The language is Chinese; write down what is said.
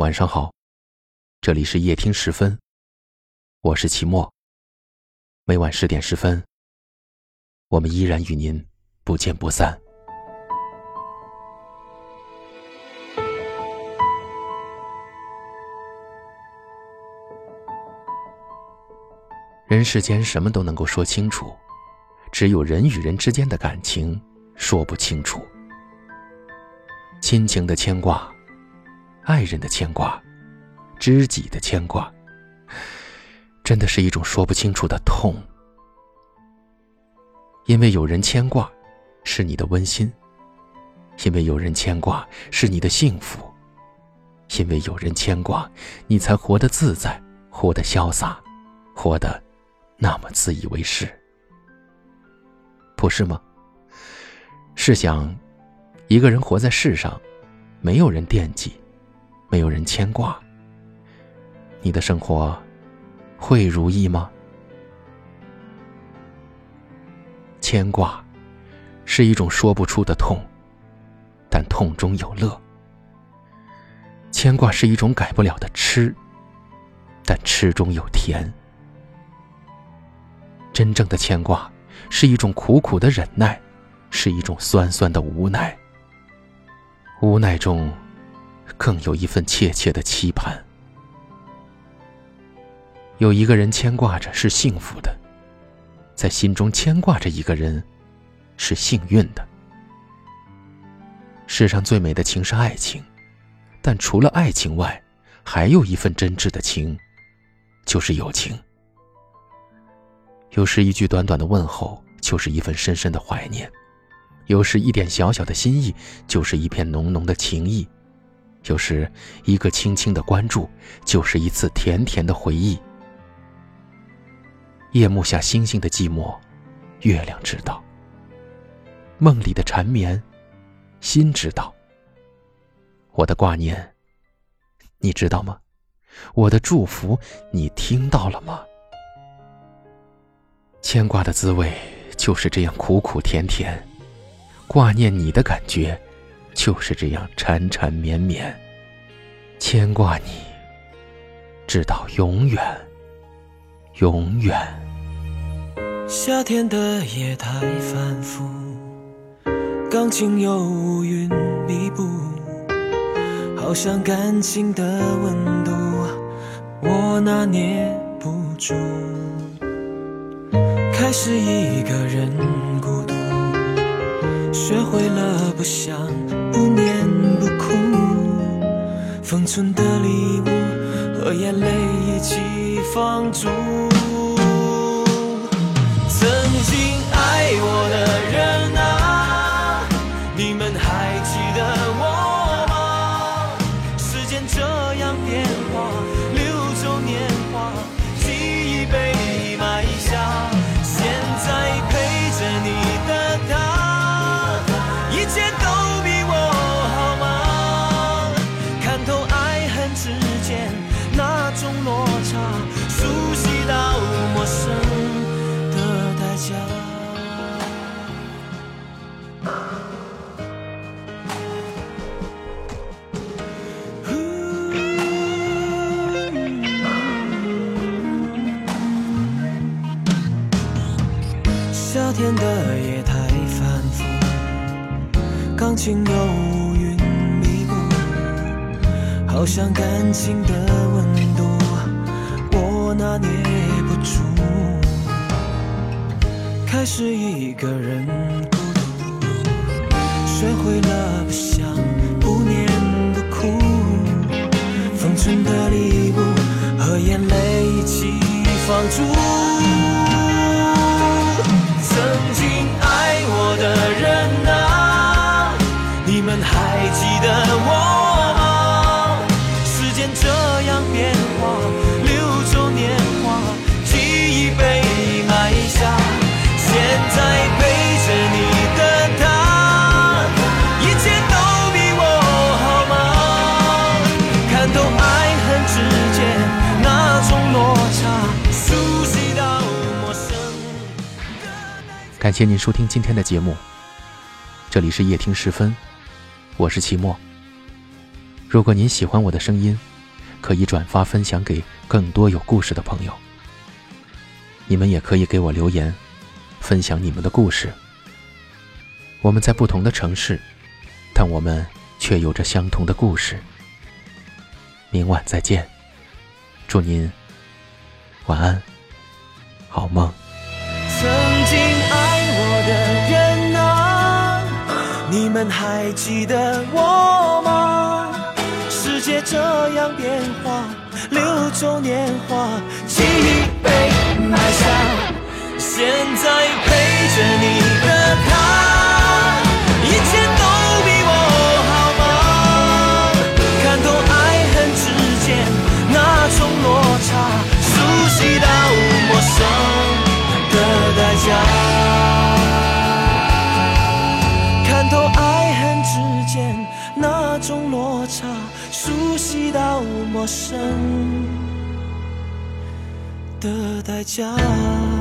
晚上好，这里是夜听时分，我是齐墨。每晚十点十分，我们依然与您不见不散。人世间什么都能够说清楚，只有人与人之间的感情说不清楚。亲情的牵挂。爱人的牵挂，知己的牵挂，真的是一种说不清楚的痛。因为有人牵挂，是你的温馨；因为有人牵挂，是你的幸福；因为有人牵挂，你才活得自在，活得潇洒，活得那么自以为是，不是吗？试想，一个人活在世上，没有人惦记。没有人牵挂，你的生活会如意吗？牵挂是一种说不出的痛，但痛中有乐。牵挂是一种改不了的痴，但痴中有甜。真正的牵挂是一种苦苦的忍耐，是一种酸酸的无奈。无奈中。更有一份切切的期盼。有一个人牵挂着是幸福的，在心中牵挂着一个人，是幸运的。世上最美的情是爱情，但除了爱情外，还有一份真挚的情，就是友情。有时一句短短的问候，就是一份深深的怀念；有时一点小小的心意，就是一片浓浓的情意。有时，一个轻轻的关注，就是一次甜甜的回忆。夜幕下星星的寂寞，月亮知道；梦里的缠绵，心知道。我的挂念，你知道吗？我的祝福，你听到了吗？牵挂的滋味就是这样苦苦甜甜，挂念你的感觉。就是这样缠缠绵绵，牵挂你，直到永远，永远。夏天的夜太反复，钢琴有乌云密布，好像感情的温度，我拿捏不住。开始一个人孤独，学会了不想。不念不哭，封存的礼物和眼泪一起放逐。曾经爱我的人昨天的夜太反复，钢琴有乌云密布，好像感情的温度，我拿捏不住。开始一个人孤独，学会了不想，感谢您收听今天的节目。这里是夜听时分，我是齐墨。如果您喜欢我的声音，可以转发分享给更多有故事的朋友。你们也可以给我留言，分享你们的故事。我们在不同的城市，但我们却有着相同的故事。明晚再见，祝您晚安，好梦。还记得我吗？世界这样变化，六周年华，记忆被埋下，现在到陌生的代价。